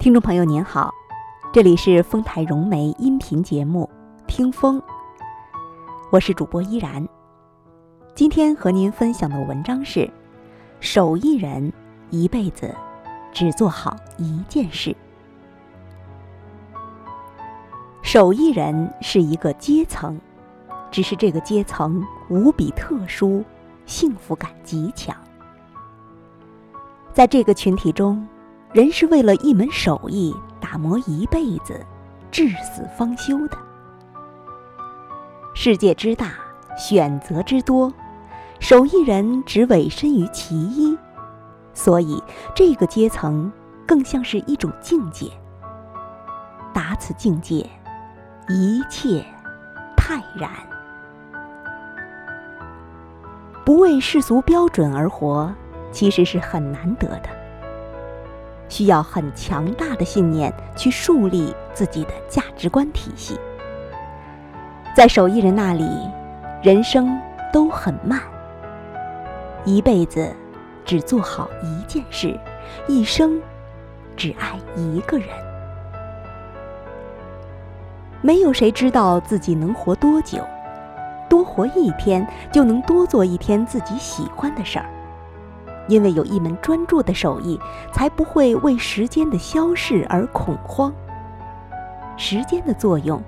听众朋友您好，这里是丰台融媒音频节目《听风》，我是主播依然。今天和您分享的文章是：手艺人一辈子只做好一件事。手艺人是一个阶层，只是这个阶层无比特殊，幸福感极强。在这个群体中，人是为了一门手艺打磨一辈子，至死方休的。世界之大，选择之多，手艺人只委身于其一，所以这个阶层更像是一种境界。达此境界，一切泰然，不为世俗标准而活。其实是很难得的，需要很强大的信念去树立自己的价值观体系。在手艺人那里，人生都很慢，一辈子只做好一件事，一生只爱一个人。没有谁知道自己能活多久，多活一天就能多做一天自己喜欢的事儿。因为有一门专注的手艺，才不会为时间的消逝而恐慌。时间的作用，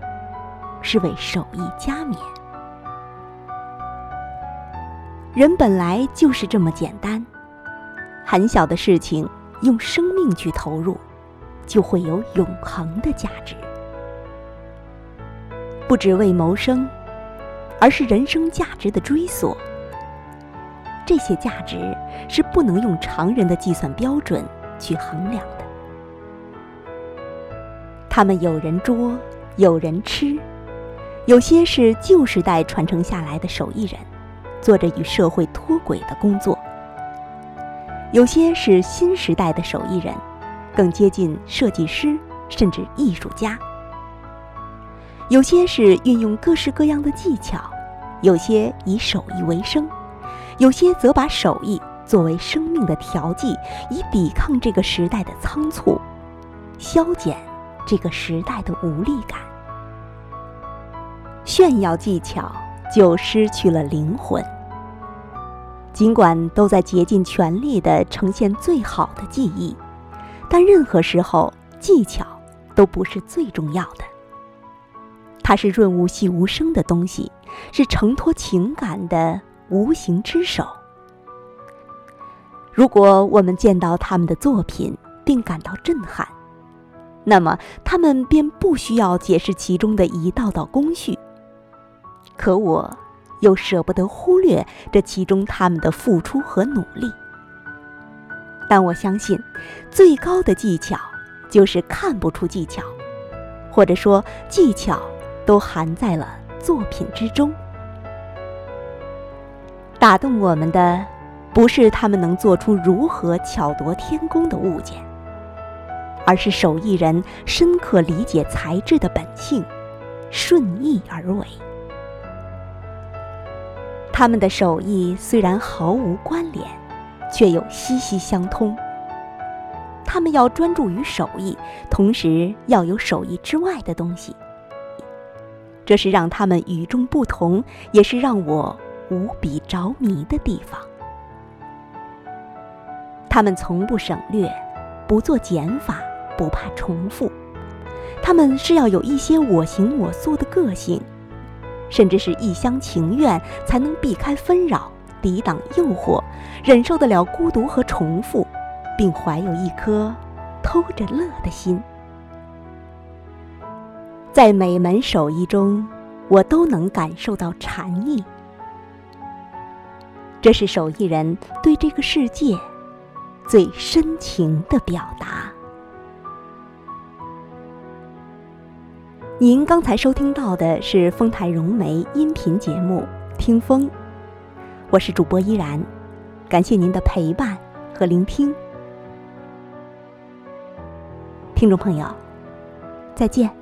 是为手艺加冕。人本来就是这么简单，很小的事情用生命去投入，就会有永恒的价值。不只为谋生，而是人生价值的追索。这些价值是不能用常人的计算标准去衡量的。他们有人捉，有人吃，有些是旧时代传承下来的手艺人，做着与社会脱轨的工作；有些是新时代的手艺人，更接近设计师甚至艺术家；有些是运用各式各样的技巧，有些以手艺为生。有些则把手艺作为生命的调剂，以抵抗这个时代的仓促，消减这个时代的无力感。炫耀技巧就失去了灵魂。尽管都在竭尽全力地呈现最好的技艺，但任何时候技巧都不是最重要的。它是润物细无声的东西，是承托情感的。无形之手。如果我们见到他们的作品并感到震撼，那么他们便不需要解释其中的一道道工序。可我又舍不得忽略这其中他们的付出和努力。但我相信，最高的技巧就是看不出技巧，或者说技巧都含在了作品之中。打动我们的，不是他们能做出如何巧夺天工的物件，而是手艺人深刻理解材质的本性，顺意而为。他们的手艺虽然毫无关联，却又息息相通。他们要专注于手艺，同时要有手艺之外的东西。这是让他们与众不同，也是让我。无比着迷的地方，他们从不省略，不做减法，不怕重复。他们是要有一些我行我素的个性，甚至是一厢情愿，才能避开纷扰，抵挡诱惑，忍受得了孤独和重复，并怀有一颗偷着乐的心。在每门手艺中，我都能感受到禅意。这是手艺人对这个世界最深情的表达。您刚才收听到的是丰台融媒音频节目《听风》，我是主播依然，感谢您的陪伴和聆听，听众朋友，再见。